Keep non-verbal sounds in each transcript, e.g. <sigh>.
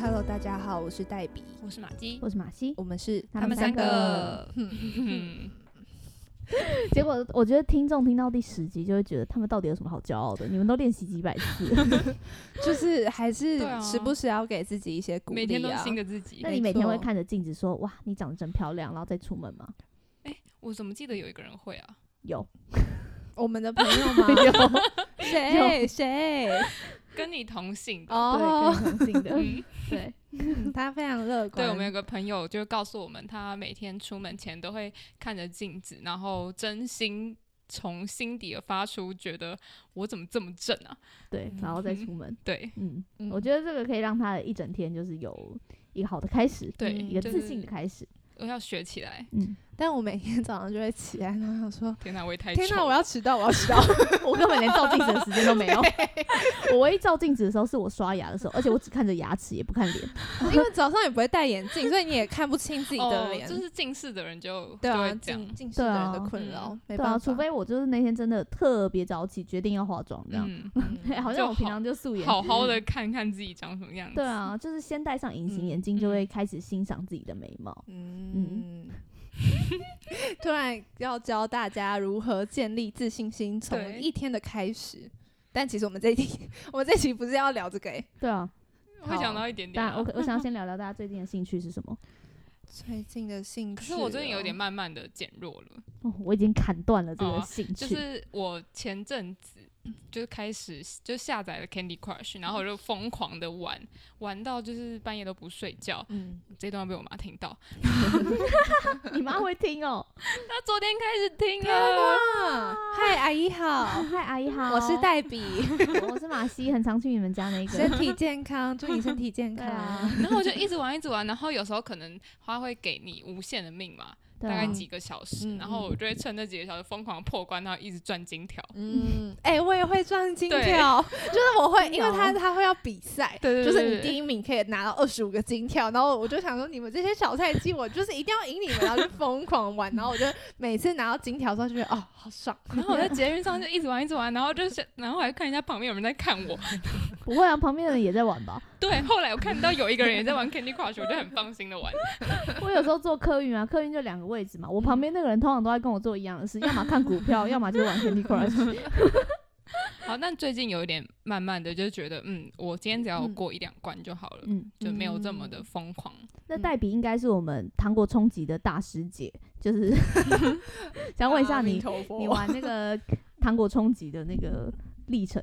Hello，大家好，我是黛比，我是马姬，我是马西。我们是他们三个。嗯 <laughs> 结果我觉得听众听到第十集就会觉得他们到底有什么好骄傲的？你们都练习几百次，<laughs> 就是还是时不时要给自己一些鼓励啊。每天都是新的自己那。你每天会看着镜子说哇，你长得真漂亮，然后再出门吗？我怎么记得有一个人会啊？有，<laughs> 我们的朋友吗？有，谁谁？跟你同姓的。哦，对，跟同姓的，嗯，<laughs> 对，嗯 <laughs> 他非常乐观。对，我们有个朋友就告诉我们，他每天出门前都会看着镜子，然后真心从心底的发出觉得我怎么这么正啊？对，然后再出门。对嗯，嗯我觉得这个可以让他的一整天就是有一个好的开始，对，一个自信的开始。我要学起来。嗯，但我每天早上就会起来，然后想说：天哪，我也太天哪，我要迟到，我要迟到。<laughs> 我根本连照镜子的时间都没有。<laughs> 我唯一照镜子的时候是我刷牙的时候，而且我只看着牙齿，也不看脸。因为早上也不会戴眼镜，所以你也看不清自己的哦，脸。就是近视的人就对啊，这样近。近视的人的困扰，没对啊，办法。除非我就是那天真的特别早起，决定要化妆这样。嗯，<laughs> 嗯好像我平常就素颜。好好的看看自己长什么样子。对啊，就是先戴上隐形眼镜，嗯就会开始欣赏自己的美貌。嗯，<laughs> 突然要教大家如何建立自信心，从一天的开始。但其实我们这一题，<laughs> 我们这一期不是要聊这个诶、对啊，会想到一点点啊。当然我我想要先聊聊大家最近的兴趣是什么。最近的兴趣哦，可是我最近有点慢慢的减弱了。哦，我已经砍断了这个哦兴趣。就是我前阵子就是开始就下载了 Candy Crush，然后我就疯狂的玩，玩到就是半夜都不睡觉。嗯，这段被我妈听到 <laughs> <laughs> 你妈会听哦。她昨天开始听天了。<laughs> 嗨，阿姨好，嗨，阿姨好，我是黛比，我是马西，很常去你们家那个身个。体健康，祝你身体健康。对啊，然后我就一直玩一直玩，然后有时候可能她会给你无限的命嘛，大概几个小时，嗯然后我就会趁那几个小时疯狂破关，然后一直赚金条。嗯，哎、我也会赚金条，<laughs> 就是我会，因为他他会要比赛，对对就是你第一名可以拿到二十五个金条，然后我就想说，你们这些小菜鸡，我就是一定要赢你们，然后就疯狂玩，然后我就每次拿到金条的时候就觉得哦，好爽，然后我在捷运上就一直玩一直玩，然后就是然后还看一下旁边有人在看我。<laughs> 不会啊，旁边的人也在玩吧？对，后来我看到有一个人也在玩 Candy Crush，我就很放心的玩。<laughs> 我有时候坐客运啊，客运就两个位置嘛，我旁边那个人通常都在跟我做一样的事，要么看股票，要么就是玩 Candy Crush。<laughs> 好，但最近有一点慢慢的就觉得，嗯，我今天只要有过一两关就好了，嗯，就没有这么的疯狂。那黛比应该是我们糖果冲击的大师姐，就是 <laughs> 想问一下你，你玩那个糖果冲击的那个历程，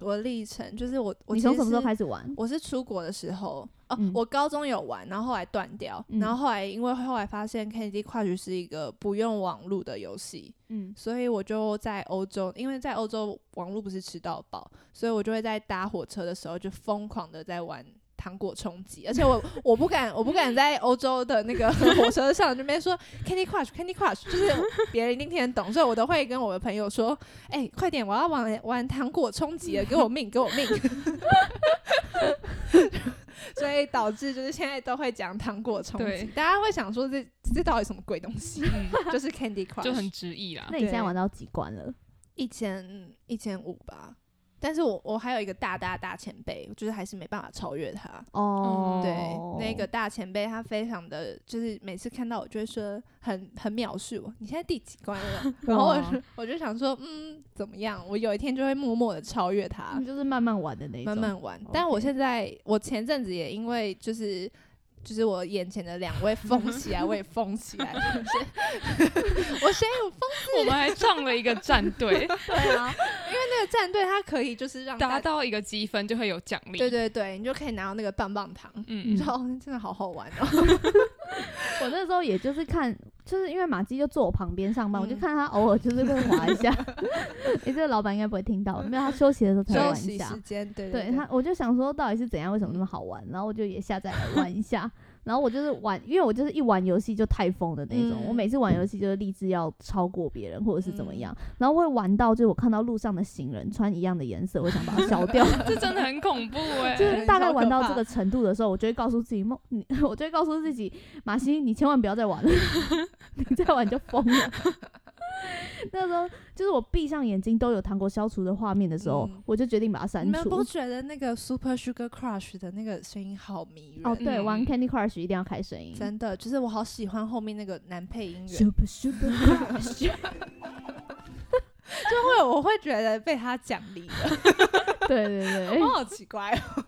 我的历程就是我我你从什么时候？开始玩？我是出国的时候哦，嗯我高中有玩，然后后来断掉，嗯然后后来因为后来发现 Candy Crush 是一个不用网络的游戏，嗯，所以我就在欧洲，因为在欧洲网络不是吃到饱，所以我就会在搭火车的时候就疯狂的在玩糖果冲击，而且我 <laughs> 我不敢我不敢在欧洲的那个 <laughs> 火车上这边说 Candy Crush Candy Crush，就是别人一定听得懂，所以我都会跟我的朋友说，哎、快点，我要玩玩糖果冲击了，给我命 <laughs> 给我命。所以导致就是现在都会讲糖果冲击，大家会想说这这到底什么鬼东西？嗯，就是 Candy Crush，就很直译啦那。你现在玩到几关了？一千一千五吧。但是我我还有一个大大大前辈，就是还是没办法超越他。哦，对，那个大前辈他非常的，就是每次看到我就会说很很藐视我，你现在第几关了？<laughs> 然后我就我就想说，嗯，怎么样？我有一天就会默默的超越他，就是慢慢玩的那种，慢慢玩。但我现在我前阵子也因为就是。就是我眼前的两位疯起来，<laughs> 我也疯起来。<laughs> 我谁有疯？我们还创了一个战队，对啊，那个战队，它可以就是让达到一个积分就会有奖励。对对对，你就可以拿到那个棒棒糖。嗯，你说哦，真的好好玩哦。<laughs> 我那时候也就是看，就是因为马基就坐我旁边上班，嗯我就看他偶尔就是会滑一下。<laughs> 诶，这个老板应该不会听到，没有他休息的时候才玩一下息时。间，对对对他，我就想说到底是怎样，为什么那么好玩？然后我就也下载来玩一下。然后我就是玩，因为我就是一玩游戏就太疯的那种。嗯我每次玩游戏就是立志要超过别人，或者是怎么样。然后会玩到，就是我看到路上的行人穿一样的颜色，我想把它消掉。<laughs> 这真的很恐怖哎、<laughs> 就是大概玩到这个程度的时候，我就会告诉自己，梦，你，<laughs> 我就会告诉自己，马西，你千万不要再玩了，你再玩就疯了。<laughs> 那时候就是我闭上眼睛都有糖果消除的画面的时候，嗯我就决定把它删你们不。觉得那个 Super Sugar Crush 的那个声音好迷人？哦，对，嗯玩 Candy Crush 一定要开声音。真的，就是我好喜欢后面那个男配音 <laughs> 员，Super Super Crush，<laughs> <laughs> 就会我会觉得被他奖励了，<laughs> 对对对，我好奇怪哦。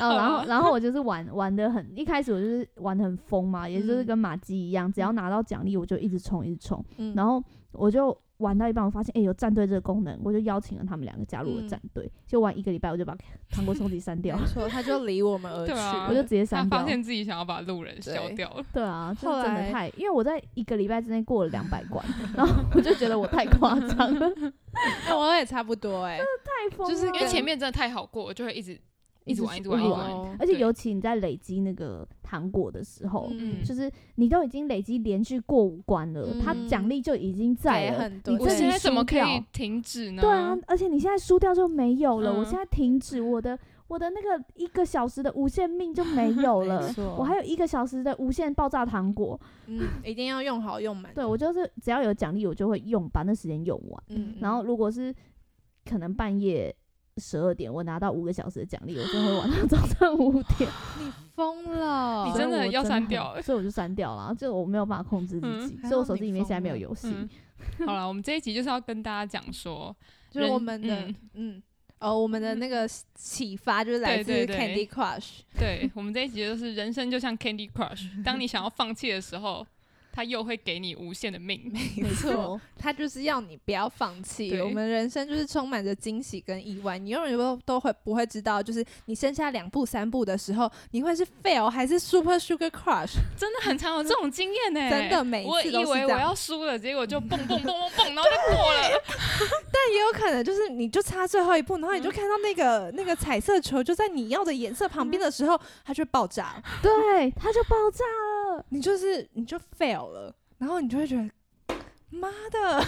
<laughs> 哦，然后然后我就是玩玩的很，一开始我就是玩的很疯嘛，也就是嗯。跟马基一样，只要拿到奖励我就一直冲一直冲，嗯。然后我就玩到一半，我发现哎、诶有战队这个功能，我就邀请了他们两个加入我嗯战队，就玩一个礼拜我就把糖果兄弟删掉没，错，他就离我们而 <laughs> 去啊我就。直接删掉他发。现自己想要把路人消掉了。对啊，就后来真的太，因为我在一个礼拜之内过了两百关，<laughs> 然后我就觉得我太夸张了，<laughs> 哎我也差不多哎，太疯了。就是因为前面真的太好过，我就会一直一直玩，一直玩，一直玩。哦而且尤其你在累积那个糖果的时候，嗯就是你都已经累积连续过五关了，它嗯奖励就已经在了。给很多你现在怎么可以停止呢？对啊，而且你现在输掉就没有了，我嗯现在停止我的我的那个一个小时的无限命就没有了 <laughs> 没，错我还有一个小时的无限爆炸糖果。嗯，一定要用好用满。对我就是只要有奖励，我就会用，把那时间用完。嗯，然后如果是可能半夜十二点，我拿到五个小时的奖励，我就会玩到 <laughs> 早上五点。<laughs> 你疯了，你真的要删掉欸所以我就删掉了，就我没有办法控制自嗯己，还所以我手机里面现在没有游戏。嗯，好了，我们这一集就是要跟大家讲说，<laughs> 就是我们的嗯嗯。哦，我们的那个启发就是来自对对对 Candy Crush，对我们这一集就是人生就像 Candy Crush，当你想要放弃的时候，它又会给你无限的命。没 <laughs> 错，他就是要你不要放弃。对我们人生就是充满着惊喜跟意外，你永远都都会不会知道，就是你剩下两步三步的时候，你会是 fail 还是 Super Sugar Crush？真的很常有这种经验呢、真的每一我以次都是为我这样要输了，结果就蹦蹦蹦蹦蹦，然后就过了。<laughs> 但也有可能就是你就差最后一步，然后你就看到那个那个彩色球就在你要的颜色旁边的时候，它就爆炸了，对，它就爆炸了。你就是你就 fail 了，然后你就会觉得妈的，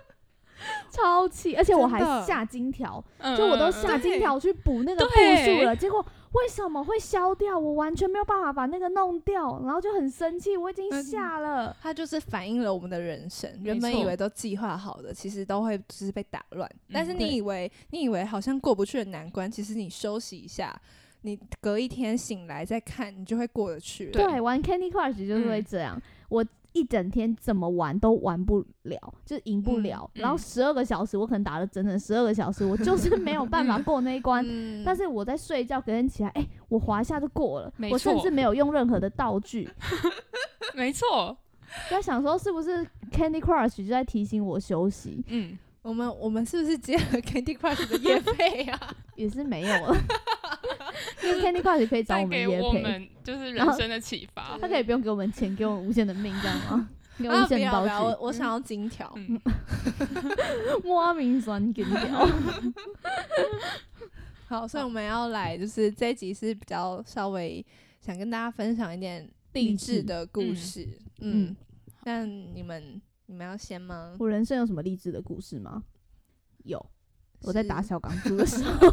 <laughs> 超气，而且我还下金条，嗯就我都下金条去补那个步数了，结果为什么会消掉？我完全没有办法把那个弄掉，然后就很生气，我已经嗯下了。它就是反映了我们的人生。原本以为都计划好的，其实都会只是被打乱。但是你以为你以为好像过不去的难关，其实你休息一下，你隔一天醒来再看，你就会过得去了。对对，玩 Candy Crush 就是会嗯这样，我一整天怎么玩都玩不了，就是赢不嗯了。然后嗯十二个小时，我可能打了整整十二个小时，我就是 <laughs> 没有办法过那一关。嗯但是我在睡觉，隔天起来，哎、我滑一下就过了，我甚至没有用任何的道具。<laughs> 没错，<laughs> 在想说，是不是 Candy Crush 就在提醒我休息？嗯，我们我们是不是接了 Candy Crush 的夜配啊？<laughs> 也是没有了。<laughs> 因为 Candy Crush 可以找带我们给我们就是人生的启发。他可以不用给我们钱，给我们无限的命，这样吗？<laughs> 给我啊，无限我，我想要金条。嗯，莫名酸给掉。好，所以我们要来，就是这一集是比较稍微想跟大家分享一点励励志志的故嗯事。嗯嗯，那你们你们要先吗？我人生有什么励志的故事吗？有，我在打小钢珠的时候，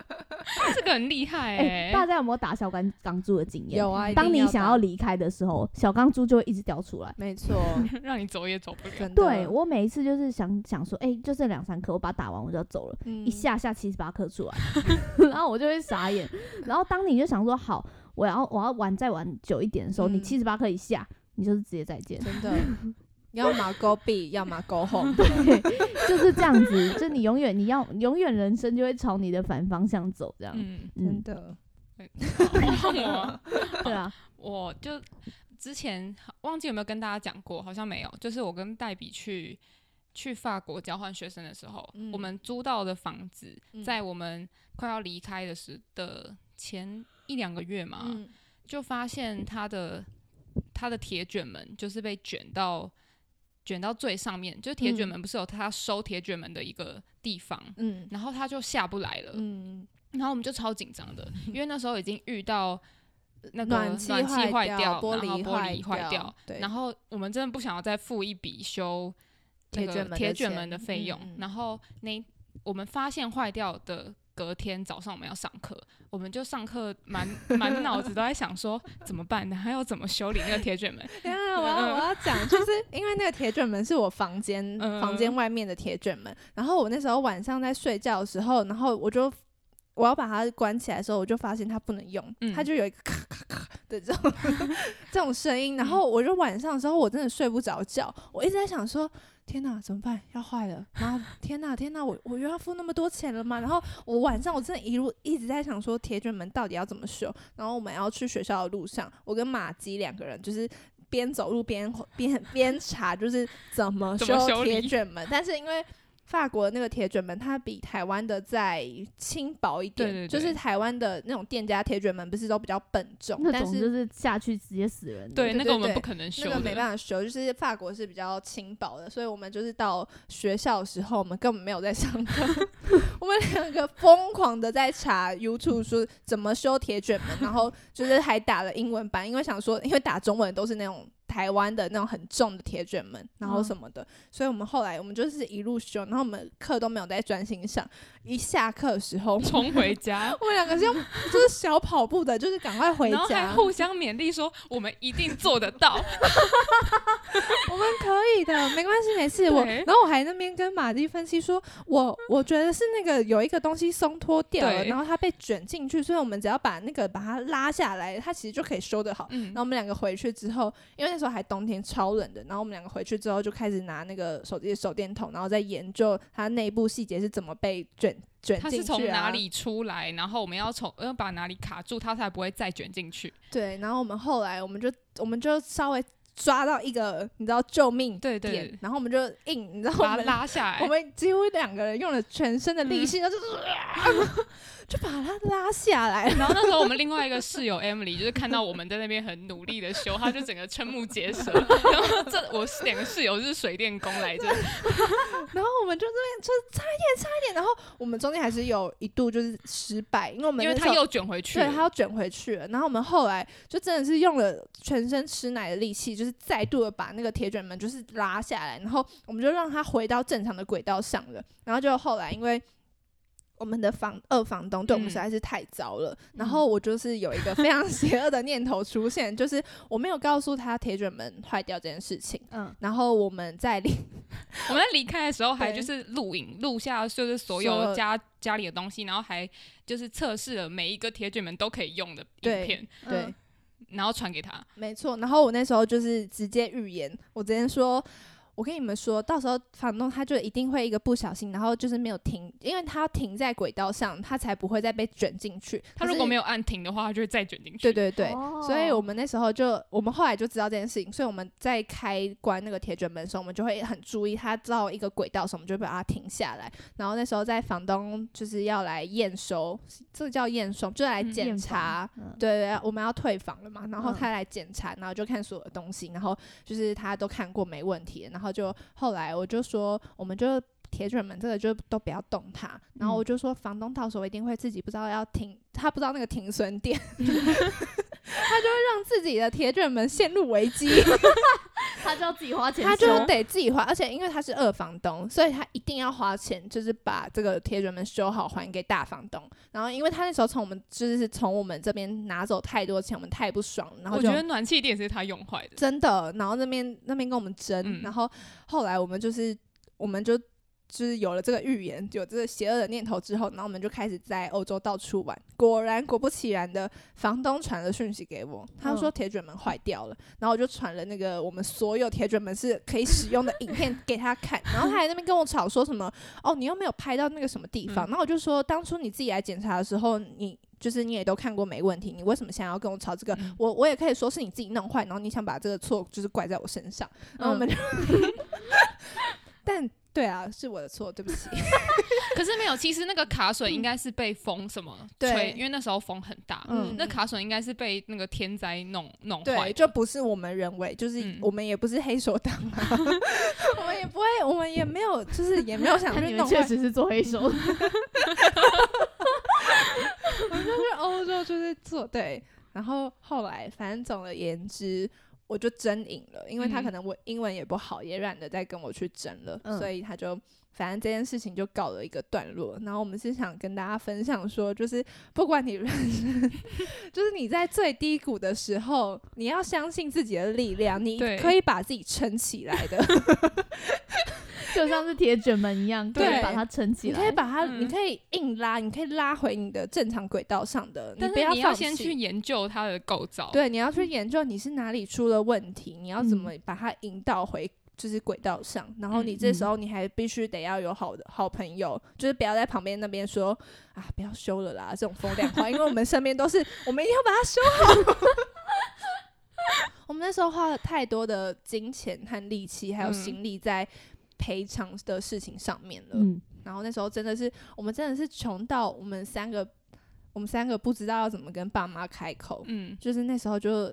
<laughs> 这个很厉害哎、哎、大家有没有打小钢钢珠的经验？有啊，当你想要离开的时候，小钢珠就会一直掉出来。没 <laughs> 错，<laughs> 让你走也走不了。对我每一次就是想想说，哎、就剩两三颗，我把它打完我就要走了。嗯一下下七十八颗出来，然后我就会傻眼。然后当你就想说好，我要我要玩再玩久一点的时候，你嗯七十八颗一下，你就是直接再见。真的，要么 go B，要么 go home。<laughs> 对，就是这样子，就你永远你要永远人生就会朝你的反方向走，这样。嗯，嗯，真的，<laughs> 对啊，我就之前忘记有没有跟大家讲过，好像没有。就是我跟黛比去去法国交换学生的时候，嗯。我们租到的房子，嗯。在我们快要离开的时的前一两个月嘛，嗯。就发现它的它的铁卷门就是被卷到卷到最上面，就是铁卷嗯。门不是有他收铁卷门的一个地方，嗯。然后他就下不来了，嗯，然后我们就超紧张的，因为那时候已经遇到那个暖气坏坏掉玻璃坏掉掉，对。然后我们真的不想要再付一笔修那个铁卷门的钱铁卷门的费用，嗯。嗯。然后那我们发现坏掉的隔天早上我们要上课，我们就上课满满脑子都在想说怎么办呢？还要怎么修理那个铁卷门？等一下，我要我要讲，就是因为那个铁卷门是我房间嗯房间外面的铁卷门，然后我那时候晚上在睡觉的时候，然后我就我要把它关起来的时候，我就发现它不能用，嗯它就有一个咔咔咔的这种 <laughs> 这种声音，然后我就晚上的时候我真的睡不着觉，我一直在想说。天哪，怎么办？要坏了！然后天哪，天哪，我我又要付那么多钱了吗？然后我晚上我真的一路一直在想说，铁卷门到底要怎么修？然后我们要去学校的路上，我跟马基两个人就是边走路边边边查，就是怎么修铁卷门。但是因为法国的那个铁卷门，它比台湾的再轻薄一点，对对对就是台湾的那种店家铁卷门不是都比较笨重，但是就是是下去直接死人。对那个我们不可能修。那个没办法修，就是法国是比较轻薄的，所以我们就是到学校的时候，我们根本没有在上课，<laughs> 我们两个疯狂的在查 YouTube 说怎么修铁卷门，然后就是还打了英文版，因为想说，因为打中文都是那种。台湾的那种很重的铁卷门，然后嗯什么的，所以我们后来我们就是一路修，然后我们课都没有在专心上。一下课的时候，冲回家，<laughs> 我们两个是用就是小跑步的，就是赶快回然后还家。互相勉励说我们一定做得到。<laughs> <laughs> 我们可以的，没关系，没事。<laughs> 我然后我还那边跟马蒂分析说，我我觉得是那个有一个东西松脱掉了，然后它被卷进去，所以我们只要把那个把它拉下来，它其实就可以修得好。嗯然后我们两个回去之后，因为那时候还冬天超冷的，然后我们两个回去之后就开始拿那个手机的手电筒，然后再研究它内部细节是怎么被卷卷它进去、啊。是从哪里出来，然后我们要从要把哪里卡住，它才不会再卷进去。对，然后我们后来我们就我们就稍微抓到一个你知道救命对点，对，然后我们就硬，你知道我把它们拉下来。我们几乎两个人用了全身的力嗯气，<laughs> 然后就是、就把它拉下来。然后那时候我们另外一个室友 Emily 就是看到我们在那边很努力的修，她就整个瞠目结舌。<laughs> 然后这我是两个室友是水电工来着，<laughs> 然后我们就这边就是差一点，差一点。然后我们中间还是有一度就是失败，因为我们那时候因为他又卷回去了。对他又卷回去了。然后我们后来就真的是用了全身吃奶的力气，就是再度的把那个铁卷门就是拉下来，然后我们就让它回到正常的轨道上了。然后就后来因为。我们的房二房东对我们嗯实在是太糟了，然后我就是有一个非常 <laughs> 邪恶的念头出现，就是我没有告诉他铁卷门坏掉这件事情，嗯，然后我们在离我们在离开的时候还就是录影录下就是所所有有家家里的东西，然后还就是测试了每一个铁卷门都可以用的影片，对、嗯然后传给他。没错，然后我那时候就是直接预言，我直接说，我跟你们说，到时候房东他就一定会一个不小心，然后就是没有停，因为他要停在轨道上，他才不会再被卷进去。他如果没有按停的话，他就会再卷进去。对对对。哦所以我们那时候就，我们后来就知道这件事情，所以我们在开关那个铁卷门的时候，我们就会很注意，他到一个轨道的时候，我们就会把它停下来。然后那时候在房东就是要来验收，这个叫验收，就来嗯检查对对，我们要退房了嘛，然后嗯他来检查，然后就看所有的东西，然后就是他都看过没问题，然后就后来我就说，我们就铁卷门这个就都不要动它，然后我嗯。就说房东到时候一定会自己不知道要停，他不知道那个停损点，<laughs> 他就会让自己的铁卷门陷入危机，<laughs> <laughs> 他就要自己花钱，他就得自己花，而且因为他是二房东，所以他一定要花钱，就是把这个铁卷门修好还给大房东。然后因为他那时候从我们就是从我们这边拿走太多钱，我们太不爽了，然后就我觉得暖气垫是他用坏的。真的，然后那边那边跟我们争，嗯然后后来我们就是我们就就是有了这个预言，有这个邪恶的念头之后，然后我们就开始在欧洲到处玩。果然果不其然的，房东传了讯息给我，他说嗯铁卷门坏掉了，然后我就传了那个我们所有铁卷门是可以使用的影片给他看，然后他还在那边跟我吵说什么哦，你又没有拍到那个什么地方，嗯然后我就说当初你自己来检查的时候，你。就是你也都看过没问题，你为什么现在要跟我吵这个？嗯我我也可以说是你自己弄坏，然后你想把这个错就是怪在我身上，然后我们就 <laughs> <laughs> 但对啊，是我的错，对不起。<laughs> 可是没有，其实那个卡榫应该是被风什么吹，因为那时候风很大。嗯那卡榫应该是被那个天灾弄弄坏。就不是我们人为，就是嗯我们也不是黑手党啊，<laughs> 我们也不会，我们也没有，就是也没有想 <laughs> 看去弄坏。你们确实是做黑手，我们就去欧洲就是做对，然后后来反正总而言之，我就真赢了，因为他嗯。可能我英文也不好，也懒得再跟我去争了，嗯。所以他就反正这件事情就告了一个段落。然后我们是想跟大家分享说，就是不管你人生，就是你在最低谷的时候，你要相信自己的力量，你可以把自己撑起来的。<laughs> 就像是铁卷门一样，可以对把它撑起来你。可以把它，嗯你可以硬拉，你可以拉回你的正常轨道上的。但不要放是你要先弃去研究它的构造。对，你要去研究你是哪里出了问题，你要怎嗯么把它引导回就是轨道上。然后你这时嗯候你还必须得要有好的好朋友，就是不要在旁边那边说啊不要修了啦这种风凉话，因为我们身边都是我们一定要把它修好。<laughs> 我们那时候花了太多的金钱和力气，还有嗯心力在赔偿的事情上面了。嗯，然后那时候真的是，我们真的是穷到我们三个，我们三个不知道要怎么跟爸妈开口。嗯，就是那时候就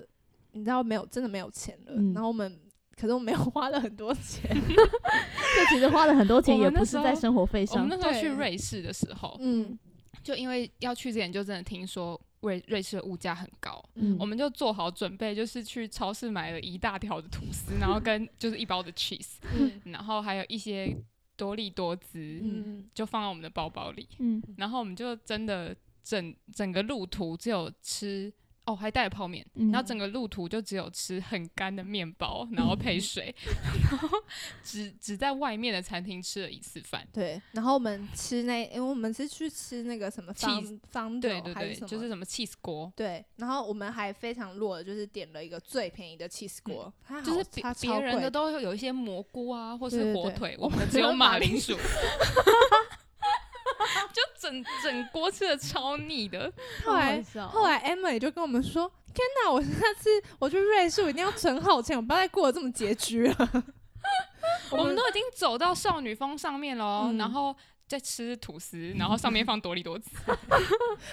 你知道没有真的没有钱了，嗯然后我们可是我没有 <laughs> 花了很多钱，<laughs> 就其实花了很多钱，也不是在生活费上我们。那时候去瑞士的时候，嗯，就因为要去之前就真的听说瑞瑞士的物价很高，嗯我们就做好准备，就是去超市买了一大条的吐司，然后跟就是一包的 cheese，嗯 <laughs> 然后还有一些多利多滋，嗯就放在我们的包包里。嗯，然后我们就真的整整个路途只有吃哦，还带了泡面，嗯然后整个路途就只有吃很干的面包，然后配水，<laughs> 然后只只在外面的餐厅吃了一次饭。对，然后我们吃那，因为我们是去吃那个什么方方对对对，还是什么，就是什么 cheese 锅，对，然后我们还非常弱的，就是点了一个最便宜的 cheese 锅，它就是别别人的都有一些蘑菇啊，或是火腿，我我们只有马铃薯。<laughs> <laughs> 就整整锅吃的超腻的，<laughs> 后来后来 Emma 也就跟我们说：“天哪，我下次我去瑞士，我一定要存好钱，我不要再过得这么拮据了。<laughs> 我们都已经走到少女峰上面了哦，嗯然后再吃吐司，然后上面放多利多滋。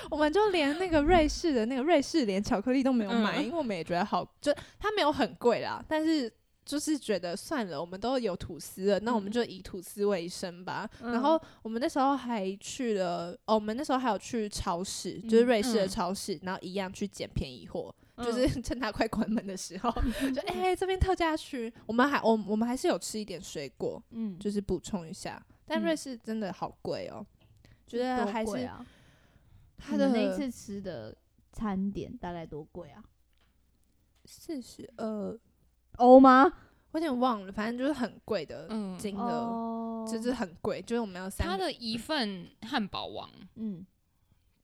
我们就连那个瑞士的那个瑞士连巧克力都没有买，嗯因为我们也觉得好，就它没有很贵啦，但是就是觉得算了，我们都有吐司了，那我们嗯就以吐司为生吧。嗯然后我们那时候还去了，哦，我们那时候还有去超市，就是嗯瑞士的嗯超市，然后一样去捡便宜货。嗯就是 <laughs> 趁它快关门的时候，<laughs> 就哎、这边特价区，我们还我我们还是有吃一点水果，嗯，就是补充一下。但嗯瑞士真的好贵哦，觉得多还是贵啊。它的那一次吃的餐点大概多贵啊？四十二，欧吗？我有点忘了，反正就是很贵的嗯，金额，哦，就是很贵，就是我们要三个它的一份汉堡王嗯，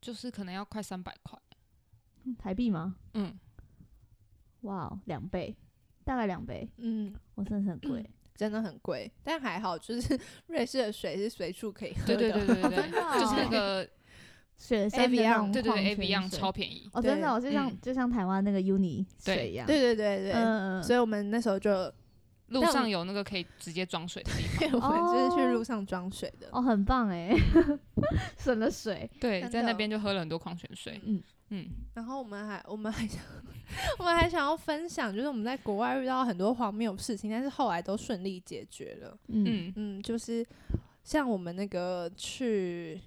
就是可能要快三百块。台币吗？嗯，哇哦，两倍，大概两倍，嗯，我真的是很贵。<clears throat> 真的很贵，但还好，就是 <laughs> 瑞士的水是随处可以喝的。对对对 <laughs> 对对就是那个雪山的那种对对对矿泉 A V 样水超便宜。哦，真的哦，就像嗯就像台湾那个 Uni 对水一样。对对对对，嗯嗯，所以我们那时候就，路上有那个可以直接装水的地方。我们就是去哦路上装水的。哦，很棒哎，<laughs> 省了水。对，在那边就喝了很多矿泉水。嗯嗯，然后我们还我们还想 <laughs> 我们还想要分享，就是我们在国外遇到很多荒谬的事情，但是后来都顺利解决了。嗯嗯嗯，就是像我们那个去，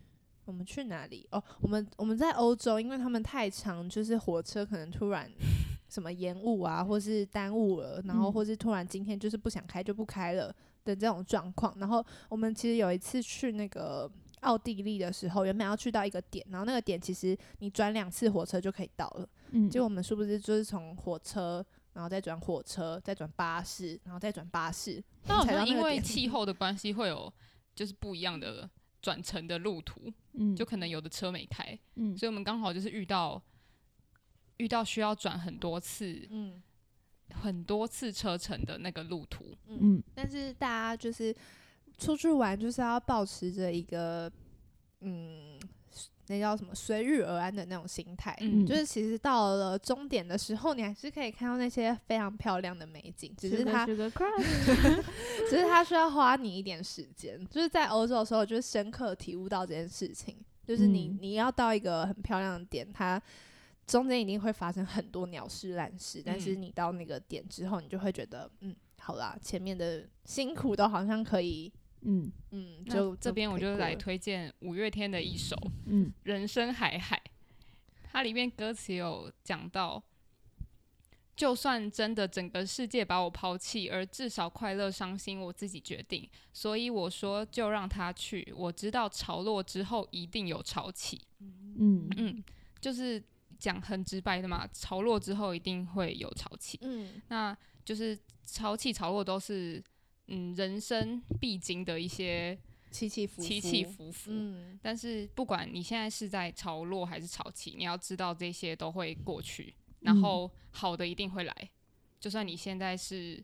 我们去哪里？哦，我们我们在欧洲，因为他们太长，就是火车可能突然 <laughs> 什么延误啊，或是耽误了，然后嗯或是突然今天就是不想开就不开了的这种状况。然后我们其实有一次去那个。奥地利的时候，原本要去到一个点，然后那个点其实你转两次火车就可以到了。嗯，结果我们是不是就是从火车，然后再转火车，再转巴士，然后再转巴士，那好才到像因为气 <laughs> 候的关系，会有就是不一样的转乘的路途，嗯。就可能有的车没开，嗯。所以我们刚好就是遇到遇到需要转很多次、嗯。很多次车程的那个路途。嗯。但是大家就是出去玩，就是要保持着一个嗯，那叫什么随遇而安的那种心态。嗯就是其实到了终点的时候，你还是可以看到那些非常漂亮的美景，只是它 <laughs> 只是它需要花你一点时间。就是在欧洲的时候，就是深刻体悟到这件事情，就是你、嗯你要到一个很漂亮的点，它中间一定会发生很多鸟事烂事，但是嗯你到那个点之后，你就会觉得，嗯，好啦，前面的辛苦都好像可以，嗯嗯，那就这边我就来推。推荐五月天的一首《嗯人生海海》，它里面歌词有讲到，就算真的整个世界把我抛弃，而至少快乐伤心我自己决定。所以我说就让他去，我知道潮落之后一定有潮起。嗯嗯，就是讲很直白的嘛，潮落之后一定会有潮起。嗯那就是潮起潮落都是嗯人生必经的一些起起伏伏，起起伏伏。嗯但是不管你现在是在潮落还是潮起，你要知道这些都会过去，然嗯后好的一定会来。就算你现在是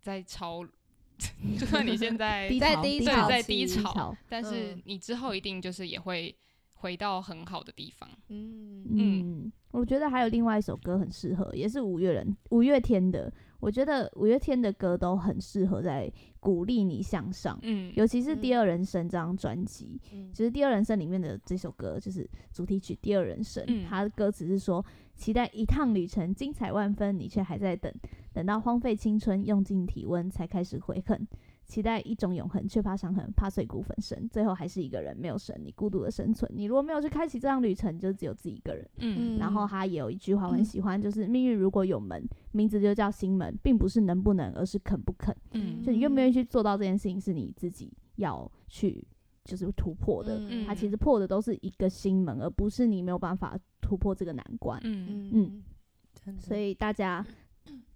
在潮，<laughs> 就算你现在在低潮在低潮潮，但是嗯你之后一定就是也会回到很好的地方。嗯嗯，我觉得还有另外一首歌很适合，也是五月人五月天的。我觉得五月天的歌都很适合在鼓励你向上，嗯，尤其是《第嗯二人生》这张专辑。嗯其实《第二人生》里面的这首歌就是主题曲《第二人生》，嗯它的歌词是说：期待一趟旅程精彩万分，你却还在等，等到荒废青春，用尽体温才开始悔恨。期待一种永恒，却怕伤痕，怕碎骨粉身，最后还是一个人没有神，你孤独的生存。你如果没有去开启这趟旅程，就只有自己一个人。嗯然后他也有一句话我很喜欢，就是命运如果有门，名字就叫心门，并不是能不能，而是肯不肯。嗯就你愿不愿意去做到这件事情，是你自己要去就是突破的。嗯它其实破的都是一个心门，而不是你没有办法突破这个难关。嗯所以大家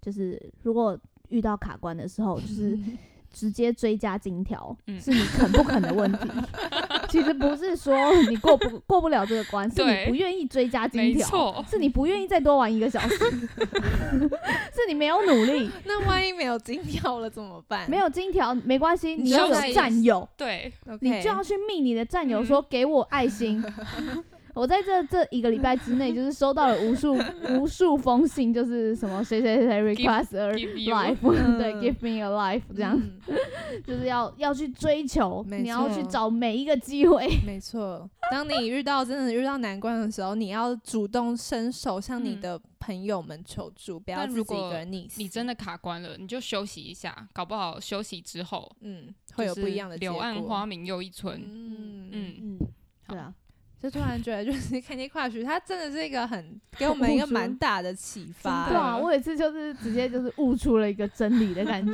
就是如果遇到卡关的时候，就是 <laughs> 直接追加金条，嗯是你肯不肯的问题。<laughs> 其实不是说你过不过不了这个关，是你不愿意追加金条，是你不愿意再多玩一个小时，<laughs> 是你没有努力。那万一没有金条了怎么办？没有金条没关系，你你要有战友，对，你就要去命你的战友嗯说给我爱心。<laughs> 我在这这一个礼拜之内，就是收到了无数 <laughs> 无数封信，就是什么谁谁谁 request a life，对嗯，give me a life 这样，嗯就是要要去追求，你要去找每一个机会。没错，当你遇到真的遇到难关的时候，你要主动伸手向你嗯的朋友们求助，不要自己一但如果个人溺死。你真的卡关了，你就休息一下，搞不好休息之后嗯，会有不一样的结柳。暗花明又一村。嗯嗯，嗯，嗯，对啊，就突然觉得就是 <laughs> Candy Crush，它真的是一个很给我们 <laughs> 一个蛮大的启发。对啊，我有一次就是直接就是悟出了一个真理的感觉，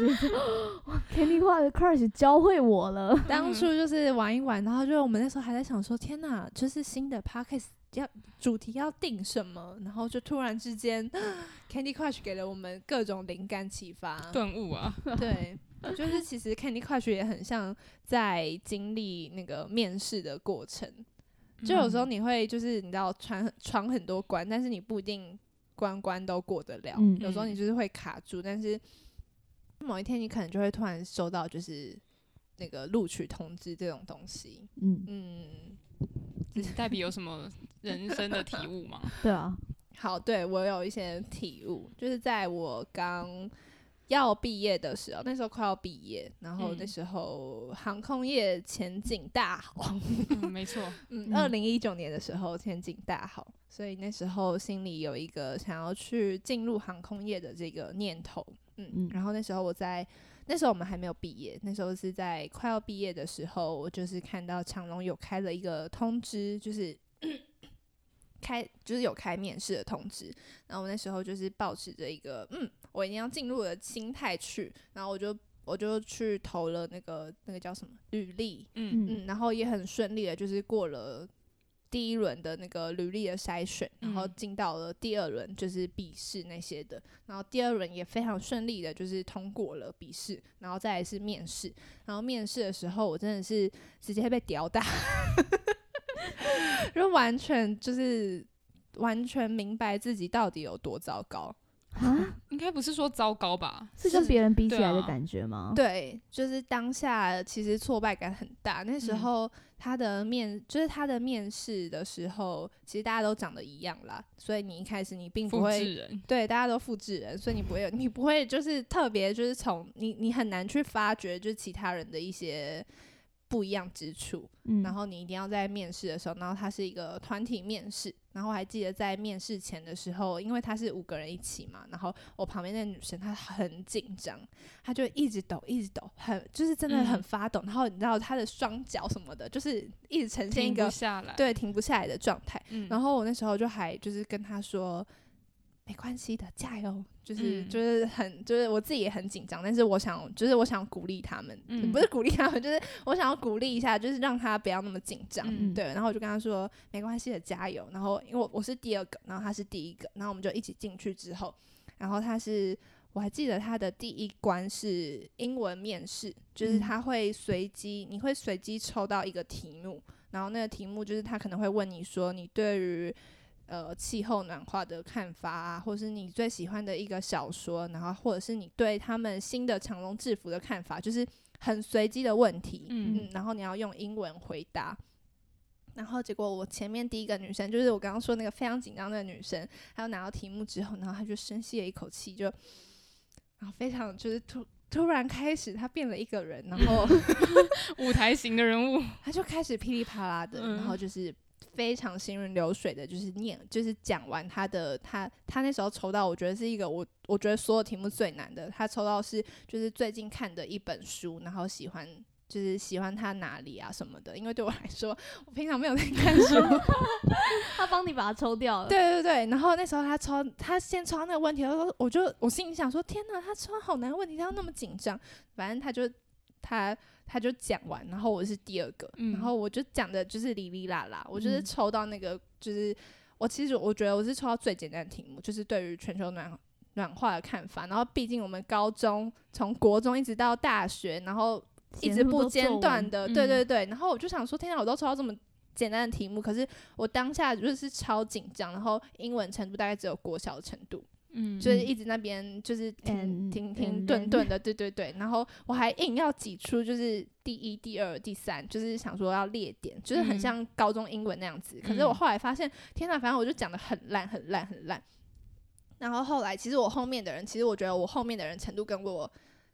哇，Candy Crush 教会我了。当初就是玩一玩，然后就我们那时候还在想说，天哪，就是新的 Podcast 要主题要定什么，然后就突然之间 <gasps> Candy Crush 给了我们各种灵感启发。顿悟啊，对，就是其实 Candy Crush 也很像在经历那个面试的过程，就有时候你会就是你知道闯闯很多关，但是你不一定关关都过得了，嗯。有时候你就是会卡住，但是某一天你可能就会突然收到就是那个录取通知这种东西，嗯，嗯。嗯黛比有什么人生的体悟吗？<laughs> 对啊，好，对我有一些体悟，就是在我刚要毕业的时候，那时候快要毕业，然后那嗯。时候航空业前景大好，<laughs> 嗯，没错，嗯，嗯。二零一九年的时候前景大好，所以那时候心里有一个想要去进入航空业的这个念头，嗯，嗯。然后那时候我在。那时候我们还没有毕业，那时候是在快要毕业的时候，我就是看到长隆有开了一个通知，就是 <coughs> 开就是有开面试的通知，然后我那时候就是保持着一个嗯，我一定要进入的心态去，然后我就我就去投了那个那个叫什么履历，嗯。嗯。嗯，然后也很顺利的，就是过了第一轮的那个履历的筛选，然后嗯。进到了第二轮，就是笔试那些的，然后第二轮也非常顺利的，就是通过了笔试，然后再来是面试，然后面试的时候，我真的是直接被屌打，就完全就是完全明白自己到底有多糟糕。啊，应该不是说糟糕吧？是跟别人比起来的感觉吗？对，就是当下其实挫败感很大。那时嗯候他的面，就是他的面试的时候，其实大家都长得一样啦，所以你一开始你并不会，对大家都复制人，所以你不会，<laughs> 你不会就是特别就是从你你很难去发掘就是其他人的一些不一样之处。嗯，然后你一定要在面试的时候，然后它是一个团体面试，然后我还记得在面试前的时候，因为他是五个人一起嘛，然后我旁边那女生她很紧张，她就一直抖，一直抖，很就是真的很嗯发抖，然后你知道她的双脚什么的，就是一直呈现一停个不下来。，对停不下来的状态。嗯，然后我那时候就还就是跟她说。没关系的，加油！就是、嗯就是很就是我自己也很紧张，但是我想就是我想鼓励他们，嗯不是鼓励他们，<laughs> 就是我想要鼓励一下，就是让他不要那么紧张。嗯对，然后我就跟他说没关系的，加油。然后因为我我是第二个，然后他是第一个，然后我们就一起进去之后，然后他是我还记得他的第一关是英文面试，就是嗯他会随机，你会随机抽到一个题目，然后那个题目就是他可能会问你说你对于呃气候暖化的看法啊，或是你最喜欢的一个小说，然后或者是你对他们新的长隆制服的看法，就是很随机的问题，嗯。嗯，然后你要用英文回答。然后结果我前面第一个女生，就是我刚刚说那个非常紧张的女生，她就拿到题目之后，然后她就深吸了一口气，就，然后非常就是突突然开始，她变了一个人，然后 <laughs> 舞台型的人物，<laughs> 她就开始噼里啪啦的，嗯然后就是非常行云流水的，就是念，就是讲完他的他他那时候抽到，我觉得是一个我我觉得所有题目最难的，他抽到是就是最近看的一本书，然后喜欢。就是喜欢他哪里啊什么的，因为对我来说，我平常没有在看书，<laughs> 他帮你把它抽掉了。对对对，然后那时候他抽，他先抽到那个问题，他说，我就我心里想说，天哪，他抽好难的问题，他要那么紧张。反正他就他他就讲完，然后我是第二个，嗯然后我就讲的就是哩哩啦啦，我就是嗯抽到那个，就是我其实我觉得我是抽到最简单的题目，就是对于全球暖暖化的看法。然后毕竟我们高中从国中一直到大学，然后一直不间断的，嗯对对对。然后我就想说，天哪，我都抽到这么简单的题目，可是我当下就是超紧张，然后英文程度大概只有国小的程度，嗯，就是一直那边就是停嗯停停嗯顿顿的，对对对。然后我还硬要挤出就是第一、第二、第三，就是想说要列点，就是很嗯像高中英文那样子。可是我嗯后来发现，天哪，反正我就讲的很烂、很烂、很烂。然后后来，其实我后面的人，其实我觉得我后面的人程度跟我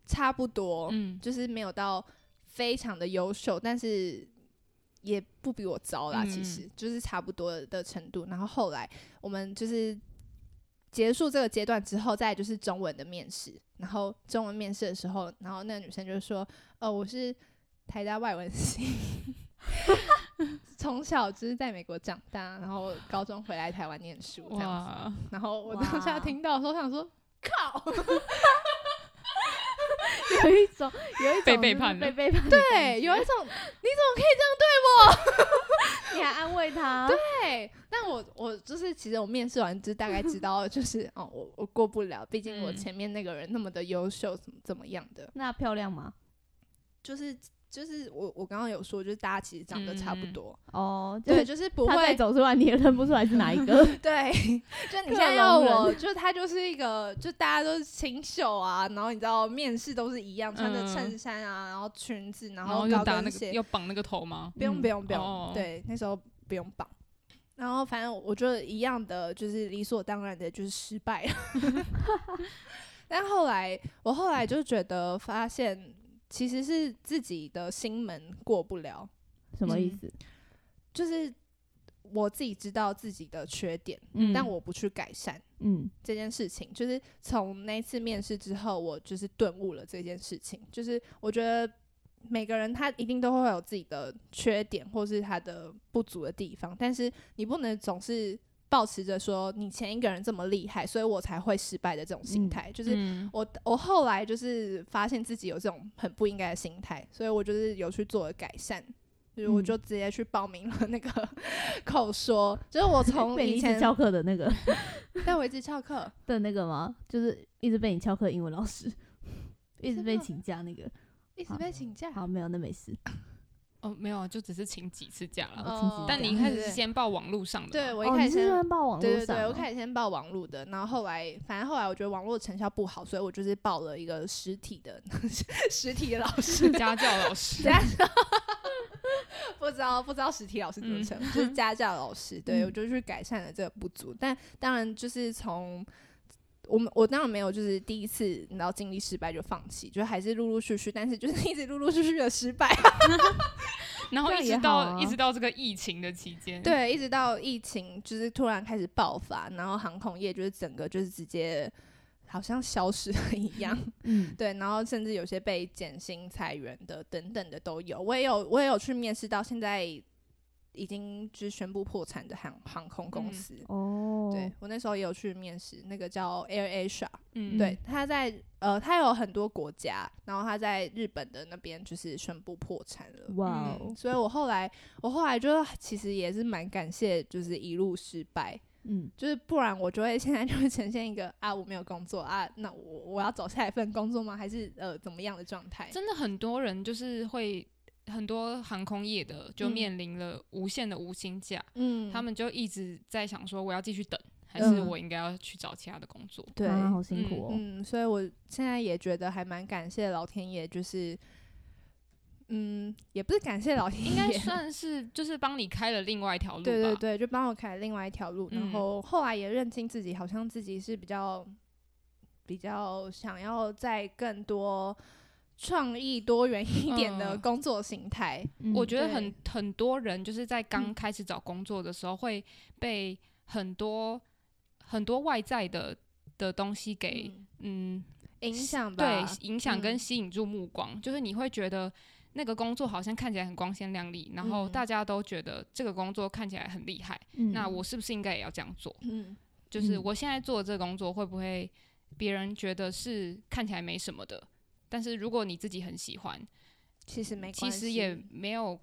差不多，嗯就是没有到非常的优秀，但是也不比我糟啦，嗯其实就是差不多的程度。然后后来我们就是结束这个阶段之后，再就是中文的面试。然后中文面试的时候，然后那个女生就说：“哦，我是台大外文系。<laughs> ”从小就是在美国长大，然后高中回来台湾念书这样子。然后我当下听到的时候，想说：“靠！” <laughs> 有一种有一种被背叛了被背叛的。对，有一种你怎么可以这样对我？你还安慰他，对，但我我就是其实我面试完就大概知道，就是哦，我我过不了，毕竟我嗯。前面那个人那么的优秀，怎么怎么样的，那漂亮吗？就是就是我我刚刚有说，就是大家其实长得差不嗯多，哦，对，就是不会。走出来，你也认不出来是哪一个。<laughs> 对，就你克 <laughs> 现在要我，就他就是一个，就大家都是清秀啊，然后你知道面试都是一样，穿着嗯衬衫啊，然后裙子，然然后高跟鞋，要绑那个头吗？不用嗯不用不用，哦对，那时候不用绑。然后反正我觉得一样的，就是理所当然的，就是失败了。<laughs> 但后来我后来就觉得发现，其实是自己的心门过不了，嗯什么意思？就是我自己知道自己的缺点，嗯但我不去改善嗯这件事情。就是从那次面试之后，我就是顿悟了这件事情。就是我觉得每个人他一定都会有自己的缺点，或是他的不足的地方，但是你不能总是保持着说你前一个人这么厉害，所以我才会失败的这种心嗯态。就是嗯我我后来就是发现自己有这种很不应该的心态，所以我就是有去做了改善。就是我嗯就直接去报名了那个 <laughs> 口说，就是我从以前翘课的那个 <laughs> 但我一直翘课，<laughs> 的那个吗？就是一直被你翘课的英文老师，一直被请假那个。一直被请假。好，没有，那没事。哦，没有啊，就只是请几次假了。哦但你一开始是先报网络上的对我一开始先、先报网对对对，我开始先报网络的，然后后来反正后来我觉得网络成效不好，所以我就是报了一个实体的 <laughs> 实体的老师，<laughs> 家教老师。家教。<laughs> 不知道不知道实体老师怎么称，就是家教老师。对嗯我就去改善了这个不足，但当然就是从我们我当然没有就是第一次你知道经历失败就放弃，就还是陆陆续续，但是就是一直陆陆续续的失败。<laughs> 然后一直到啊一直到这个疫情的期间，，对，一直到疫情就是突然开始爆发，然后航空业就是整个就是直接好像消失了一样。嗯，<laughs> 对，然后甚至有些被减薪裁员的等等的都有。我也有我也有去面试到现在已经就是宣布破产的航航空公嗯司。哦，对我那时候也有去面试，那个叫 Air Asia，、嗯，对，他在呃，他有很多国家，然后他在日本的那边就是宣布破产了。哇哦，所以我后来，我后来就其实也是蛮感谢，就是一路失败，嗯就是不然我就会 <laughs> 现在就会呈现一个啊，我没有工作啊，那我我要找下一份工作吗？还是呃怎么样的状态？真的很多人就是会。很多航空业的就嗯。面临了无限的无薪假，嗯。他们就一直在想说，我要继续等，还嗯。是我应该要去找其他的工作？对，啊，好辛苦哦，嗯，所以我现在也觉得还蛮感谢老天爷，就是，嗯，也不是感谢老天爷，应该算是就是帮你开了另外一条路。对对对，就帮我开了另外一条路，然嗯后后来也认清自己，好像自己是比较比较想要在更多创意多元一点的嗯。工作形态。嗯我觉得很很多人就是在刚开始找工作的时候，会被很多很多外在的的东西给嗯。嗯影响吧，对影响跟嗯。吸引住目光，就是你会觉得。那个工作好像看起来很光鲜亮丽，然后嗯。大家都觉得这个工作看起来很厉害，嗯。那我是不是应该也要这样做？嗯。就是嗯。我现在做的这个工作，会不会别人觉得是看起来没什么的？但是如果你自己很喜欢，其实没关系，其实也没有，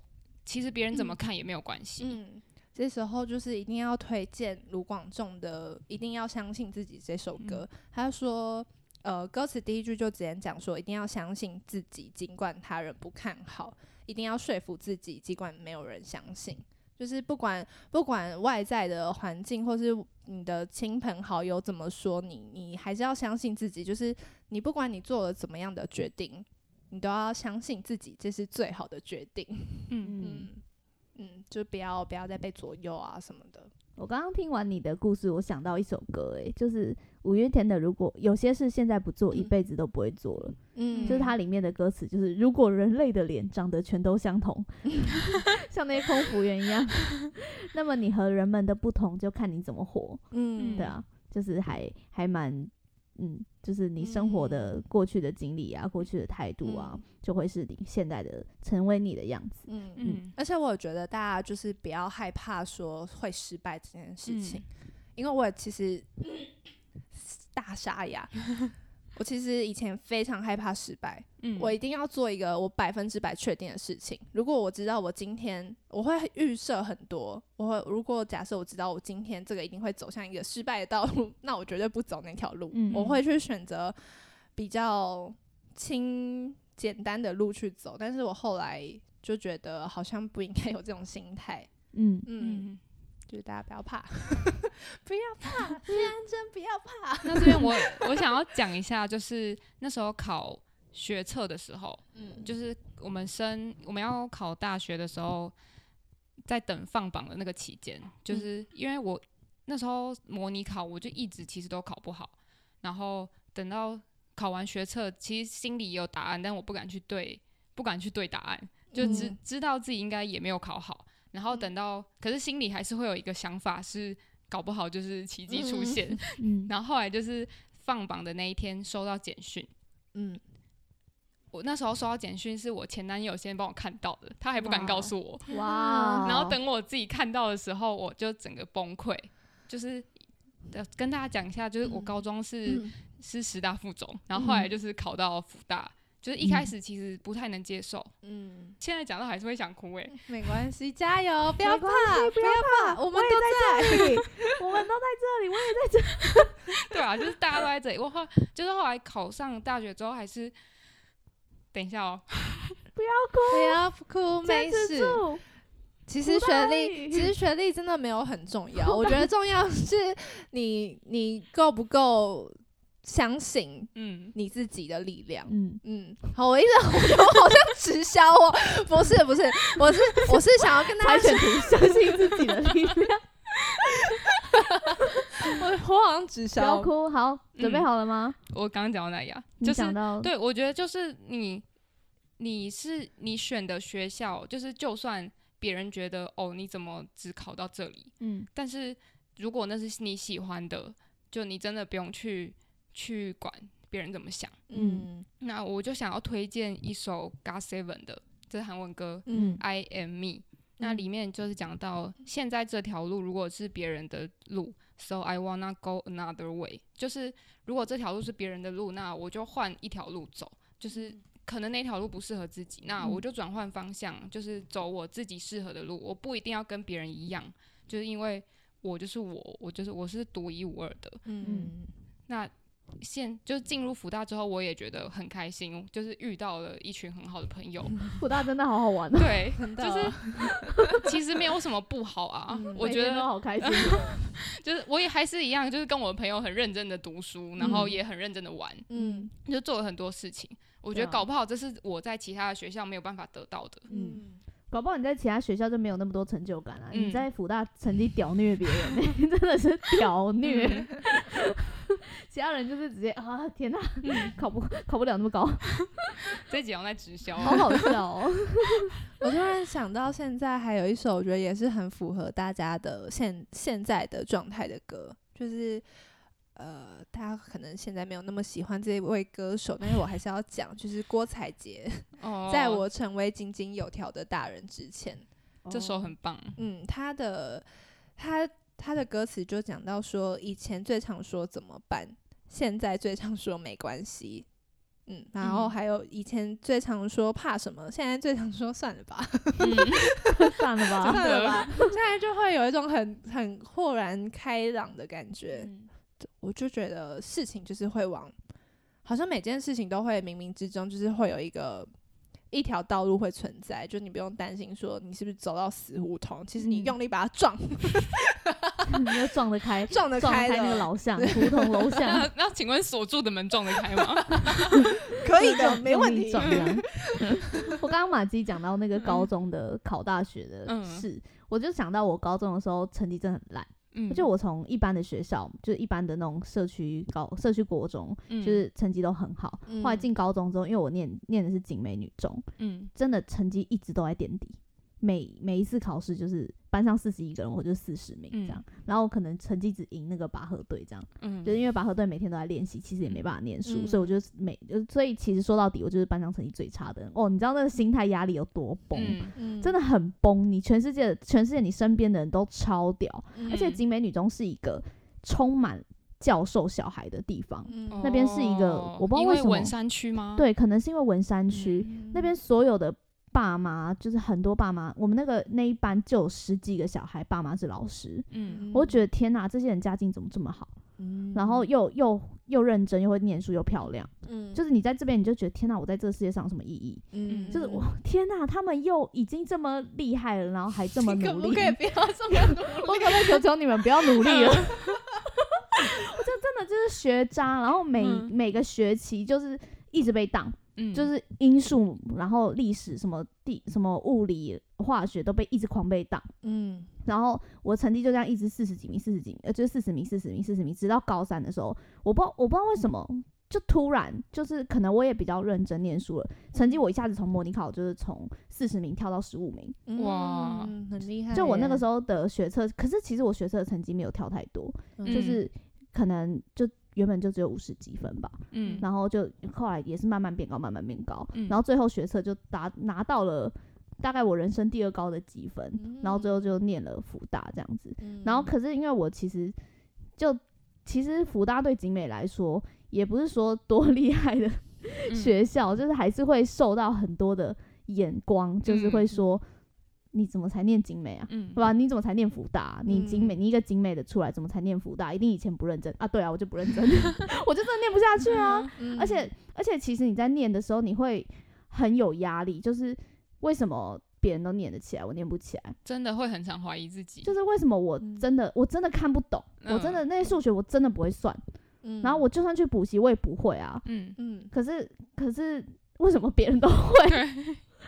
其实别人怎么看也没有关系。嗯，这时候就是一定要推荐卢广仲的《一定要相信自己》这首歌。他说，呃，歌词第一句就直接讲说，一定要相信自己，尽管他人不看好；一定要说服自己，尽管没有人相信。就是不管不管外在的环境，或是你的亲朋好友怎么说你，你还是要相信自己。就是你不管你做了怎么样的决定，你都要相信自己，这是最好的决定。嗯嗯嗯，就不要不要再被左右啊什么的。我刚刚听完你的故事，我想到一首歌，诶，就是五月天的《如果有些事现在不做，一嗯辈子都不会做了》。嗯就是它里面的歌词，就是如果人类的脸长得全都相同，<laughs> 像那些空服员一样，<laughs> 那么你和人们的不同就看你怎么活。嗯对啊，就是还还蛮，嗯，就是你生活的嗯过去的经历啊，过去的态度啊，嗯就会是你现在的成为你的样子。嗯嗯，嗯而且我觉得大家就是不要害怕说会失败这件事情，嗯因为我其实 <coughs> 大沙哑。我其实以前非常害怕失败，嗯。我一定要做一个我百分之百确定的事情。如果我知道我今天我会预设很多，我会如果假设我知道我今天这个一定会走向一个失败的道路，<laughs> 那我绝对不走那条路，嗯。我会去选择比较轻简单的路去走。但是我后来就觉得好像不应该有这种心态，嗯。嗯，嗯，就是大家不要怕，<laughs> 不要怕，<laughs> 天真不要怕，<laughs> 那这边我我想要讲一下，就是那时候考学测的时候，嗯就是我们升我们要考大学的时候，在等放榜的那个期间，就是因为我那时候模拟考，我就一直其实都考不好，然后等到考完学测，其实心里也有答案，但我不敢去对，不敢去对答案，就知、嗯知道自己应该也没有考好，然后等到，可是心里还是会有一个想法是搞不好就是奇迹出现，<laughs> 嗯，然后后来就是放榜的那一天收到简讯。嗯。我那时候收到简讯，是我前男友先帮我看到的，他还不敢告诉我。哇，然后等我自己看到的时候，我就整个崩溃。就是呃跟大家讲一下，就是我嗯。高中是、嗯。是师大附中，然后后来就是考到福大，就是一开始其实不太能接受，嗯，现在讲到还是会想哭诶、<laughs> 没关系，加油，不要怕，不要怕，我们都在这里，我们都在这里，我也在这。<laughs> 对啊，就是大家都在这里。我后就是后来考上大学之后，还是等一下哦，<laughs> 不要哭，不要哭，没事。其实学历，其实学历真的没有很重要，我觉得重要是你你够不够相信嗯，你自己的力量。嗯，嗯，好，我一直我觉得我好像直销哦，<laughs> 不是不是，我是我是想要跟大家猜选题，相信自己的力量。<laughs> 我我好像直销不要销，哭，好，准备嗯好了吗？我刚刚讲到哪里啊？你就是讲到对，我觉得就是你，你是你选的学校，就是就算别人觉得哦，你怎么只考到这里？嗯但是如果那是你喜欢的，就你真的不用去去管别人怎么想。嗯。那我就想要推荐一首 GOT7 的，这是韩文歌嗯《I Am Me》。那里面就是讲到现在这条路如果是别人的路，so I wanna go another way，就是如果这条路是别人的路，那我就换一条路走，就是可能那条路不适合自己，那嗯。我就转换方向，就是走我自己适合的路，我不一定要跟别人一样，就是因为我就是我，我就是我是独一无二的。嗯。那现就是进入福大之后，我也觉得很开心，就是遇到了一群很好的朋友。福大真的好好玩 <laughs> 啊，对，就是其实没有什么不好啊，嗯我觉得好开心。<laughs> <laughs> 就是我也还是一样，就是跟我的朋友很认真的读书，然后嗯也很认真的玩，嗯就做了很多事情。我觉得搞不好这是我在其他的学校没有办法得到的。嗯搞不好你在其他学校就没有那么多成就感啊！嗯你在福大成绩屌虐别人、欸，真的是屌虐。嗯其他人就是直接啊，天哪，嗯。<laughs> 考不考不了那么高，<laughs> 这几好像在直销，好好笑哦。<laughs> 我突然想到，现在还有一首我觉得也是很符合大家的现现在的状态的歌，就是呃，大家可能现在没有那么喜欢这位歌手，但是我还是要讲，就是郭采洁，哦在我成为井井有条的大人之前，这首很棒，嗯，他的他他的歌词就讲到说，以前最常说怎么办，现在最常说没关系。嗯，然后嗯还有以前最常说怕什么，现在最常说算了吧。<laughs> 嗯，算了吧，<laughs> 算了吧，现在就会有一种很很豁然开朗的感觉。嗯我就觉得事情就是会往，好像每件事情都会冥冥之中就是会有一个一条道路会存在，就你不用担心说你是不是走到死胡同，其实你嗯用力把它撞，<laughs> <laughs> 你要撞得开，<laughs> 撞得撞得开那个老巷，胡同楼下，那那请问锁住的门撞得开吗？<laughs> 可以的，用没问题。撞我刚刚马基讲到那个高中的考大学的嗯事，我就想到我高中的时候成绩真的很烂。嗯，就我从一般的学校，就是一般的那种社区高社区国中，嗯就是成绩都很好。嗯后来进高中之后，因为我念念的是景美女中，嗯真的成绩一直都在垫底。每每一次考试就是班上四十一个人，我就四十名这样，然后我可能成绩只赢那个拔河队这样，嗯就是因为拔河队每天都在练习，其实也没办法念书，嗯所以我就每就所以其实说到底，我就是班上成绩最差的人。哦，你知道那个心态压力有多崩？嗯嗯真的很崩，你全世界全世界你身边的人都超屌，嗯而且景美女中是一个充满教授小孩的地方。嗯那边是一个哦我不知道为什么因文山区吗？，对，可能是因为文山区、嗯那边所有的爸妈，就是很多爸妈，我们那个那一班就有十几个小孩，爸妈是老师。嗯我就觉得天哪，这些人家境怎么这么好？嗯然后又又又认真，又会念书，又漂亮。嗯就是你在这边，你就觉得天哪，我在这个世界上有什么意义？嗯就是我天哪，他们又已经这么厉害了，然后还这么 <laughs> 努力。不可以不要这么努我可不可以求求你们不要努力了？<laughs> 我这真的就是学渣，然后每、嗯每个学期就是一直被当，嗯。就是因素，然后历史什么地什么物理、化学都被一直狂被挡。嗯。然后我成绩就这样一直四十几名、四十几名，呃，就是四十名、四十名、四十名，直到高三的时候，我不知道我不知道为什么，就突然就是可能我也比较认真念书了，成绩我一下子从模拟考就是从四十名跳到十五名，哇嗯很厉害。就我那个时候的学测，可是其实我学测的成绩没有跳太多，嗯。就是可能就原本就只有五十几分吧，嗯。然后就后来也是慢慢变高，慢慢变高，嗯。然后最后学测就达拿到了大概我人生第二高的积分，然后最后就念了福大这样子。嗯。然后可是因为我其实就其实福大对景美来说也不是说多 <laughs> 厉害的嗯。学校，就是还是会受到很多的眼光，就是会嗯。说。你怎么才念景美啊？嗯对吧？你怎么才念福大啊、你景美，嗯你一个景美的出来，怎么才念福大？一定以前不认真啊？对啊，我就不认真，<laughs> 我就真的念不下去啊！嗯而且而且，其实你在念的时候，你会很有压力，就是为什么别人都念得起来，我念不起来？真的会很常怀疑自己，就是为什么我嗯真的我真的看不懂，我真的那些数学我真的不会算，嗯然后我就算去补习，我也不会啊。嗯，嗯可是可是为什么别人都会？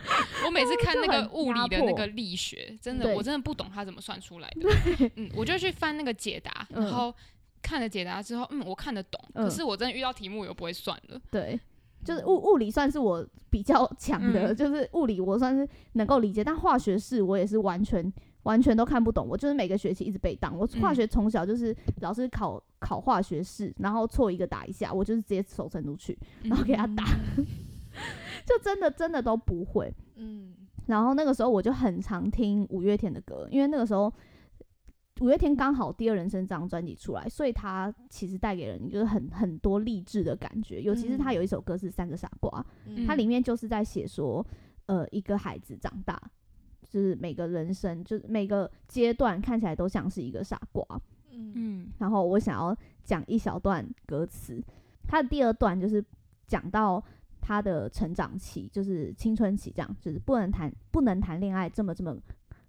对。<laughs> 我每次看那个 <laughs> 物理的那个力学，真的我真的不懂他怎么算出来的。嗯，我就去翻那个解答，嗯。然后看了解答之后，嗯，我看得懂，嗯。可是我真的遇到题目我又不会算了。对，就是物物理算是我比较强的，嗯。就是物理我算是能够理解，但化学式我也是完全完全都看不懂。我就是每个学期一直被当，我化嗯学从小就是老师考考化学式，然后错一个打一下，我就是直接手伸出去，然后给他打，<laughs> 就真的真的都不会。嗯然后那个时候我就很常听五月天的歌，因为那个时候五月天刚好《第二人生》这张专辑出来，所以他其实带给人就是很很多励志的感觉。尤其是他嗯有一首歌是《三个傻瓜》，嗯它里面就是在写说，呃，一个孩子长大，就是每个人生，就是每个阶段看起来都像是一个傻瓜。嗯嗯然后我想要讲一小段歌词，它的第二段就是讲到他的成长期，就是青春期，这样就是不能谈不能谈恋爱这么这么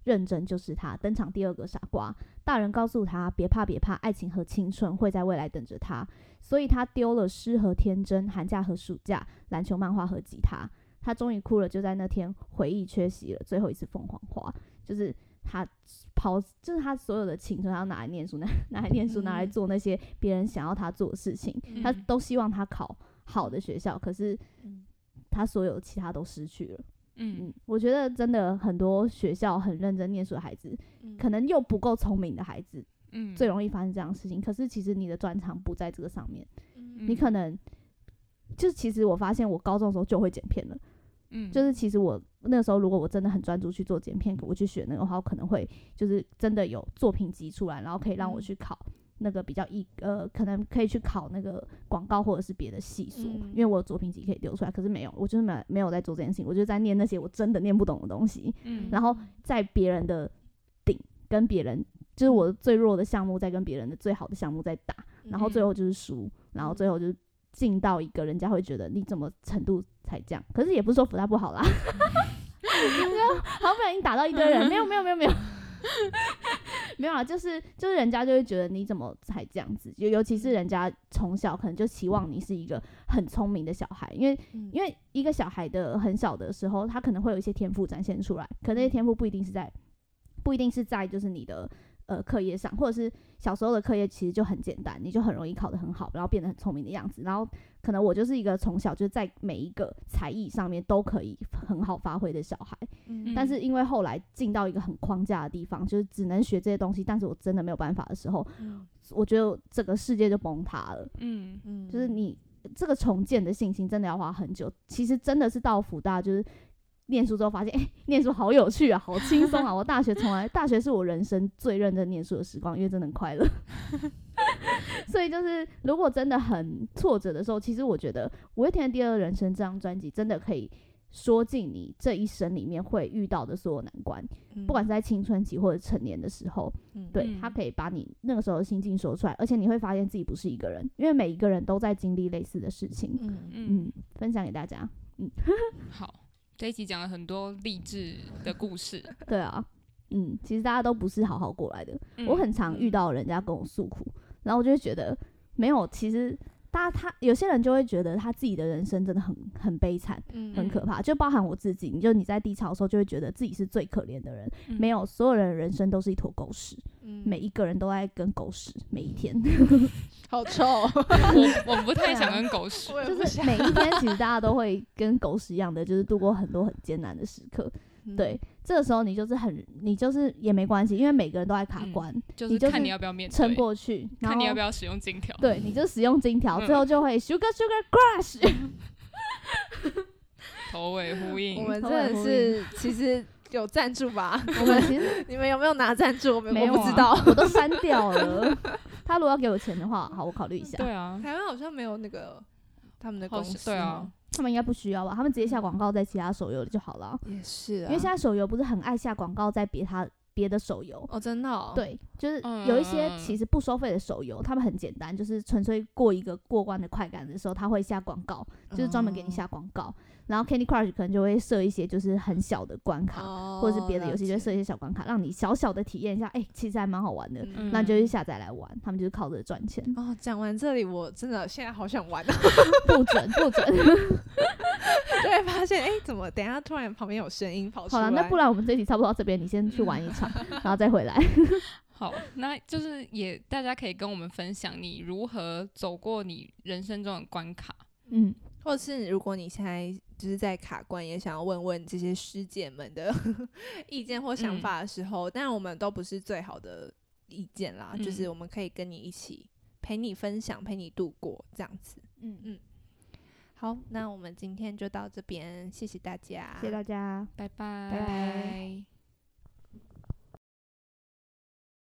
认真，就是他登场第二个傻瓜。大人告诉他别怕别怕，爱情和青春会在未来等着他，所以他丢了诗和天真，寒假和暑假，篮球、漫画和吉他。他终于哭了，就在那天，回忆缺席了最后一次凤凰花，就是他抛，就是他所有的青春，他要拿来念书，拿 <laughs> 拿来念书，拿来嗯。做那些别人想要他做的事情，他嗯。都希望他考好的学校，可是嗯。他所有其他都失去了。嗯。嗯，我觉得真的很多学校很认真念书的孩子，嗯。可能又不够聪明的孩子，嗯，最容易发生这样的事情。可是其实你的专长不在这个上面，嗯。你可能就是其实我发现我高中的时候就会剪片了。嗯。就是其实我那个时候，如果我真的很专注去做剪片，我去学那个的话，我可能会就是真的有作品集出来，然后可以让我嗯。去考那个比较一呃，可能可以去考那个广告或者是别的系所，嗯因为我有作品集可以丢出来。可是没有，我就是没没有在做这件事情，我就在念那些我真的念不懂的东西，嗯然后在别人的顶跟别人。就是我最弱的项目在跟别人的最好的项目在打，然后最嗯后就是输，然后最后就是进到一个人家会觉得你怎么程度才这样，可是也不是说福大不好啦 <laughs> <laughs> 好不小心打到一堆人，没有没有没有没有。<laughs> 没有啊，就是就是人家就会觉得你怎么才这样子，尤尤其是人家从小可能就期望你是一个很聪明的小孩，因为嗯因为一个小孩的很小的时候，他可能会有一些天赋展现出来，可那些天赋不一定是在不一定是在就是你的呃课业上，或者是小时候的课业其实就很简单，你就很容易考得很好，然后变得很聪明的样子。然后可能我就是一个从小就在每一个才艺上面都可以很好发挥的小孩，嗯但是因为后来进到一个很框架的地方，就是只能学这些东西，但是我真的没有办法的时候，嗯我觉得这个世界就崩塌了。嗯嗯就是你这个重建的信心真的要花很久。其实真的是到福大，就是念书之后发现，哎、念书好有趣啊，好轻松啊！我大学从来，大学是我人生最认真念书的时光，因为真的很快乐。<laughs> 所以就是，如果真的很挫折的时候，其实我觉得五月天的《第二人生》这张专辑真的可以说尽你这一生里面会遇到的所有难关，嗯不管是在青春期或者成年的时候，嗯对，嗯他可以把你那个时候的心境说出来，而且你会发现自己不是一个人，因为每一个人都在经历类似的事情。嗯嗯，嗯，分享给大家。嗯好，这一集讲了很多励志的故事。<laughs> 对啊，嗯，其实大家都不是好好过来的。我嗯很常遇到人家跟我诉苦，然后我就会觉得没有，其实大家他有些人就会觉得他自己的人生真的很很悲惨。嗯很可怕，就包含我自己。你就你在低潮的时候，就会觉得自己是最可怜的人。嗯没有，所有人的人生都是一坨狗屎，嗯每一个人都在跟狗屎，每一天。<laughs> 好臭，<laughs> 我我不太想跟狗屎。就是每一天，其实大家都会跟狗屎一样的，就是度过很多很艰难的时刻。嗯对，这个时候你就是很，你就是也没关系，因为每个人都在卡嗯关，就是你就是看你要不要面对，撑过去，然看你要后不要使用金条。对，你就使用金条，嗯最后就会 sugar sugar crush。<laughs> 头尾呼应。我们真的是其实有赞助吧？<laughs> 我们其实你们有没有拿赞助？我们没有、啊，我不知道。我都删掉了。他如果要给我钱的话，好，我考虑一下。对啊，台湾好像没有那个他们的公司，对啊，他们应该不需要吧？他们直接下广告在其他手游里就好了，也是啊，因为现在手游不是很爱下广告在别他别的手游。哦，真的、哦，，对，就是嗯有一些其实不收费的手游，他们很简单，就是纯粹过一个过关的快感的时候，他会下广告，就是专门给你下广告。然后 Candy Crush 可能就会设一些就是很小的关卡，哦，或者是别的游戏就会设一些小关卡，让你小小的体验一下，哎、其实还蛮好玩的。嗯那你就去下载来玩，他们就是靠着赚钱，哦，讲完这里，我真的现在好想玩啊！<laughs> 不准不准。<laughs> 就会发现，哎、怎么等下突然旁边有声音跑出来？好了，那不然我们这集差不多到这边，你先去玩一场，<laughs> 然后再回来。好，那就是也大家可以跟我们分享你如何走过你人生中的关卡。嗯，或者是如果你现在就是在卡关，也想要问问这些师姐们的 <laughs> 意见或想法的时候，当然我们都不是最好的意见啦，嗯就是我们可以跟你一起陪你分享，陪你度过这样子。嗯。嗯。好，那我们今天就到这边，谢谢大家，谢谢大家。拜拜。拜拜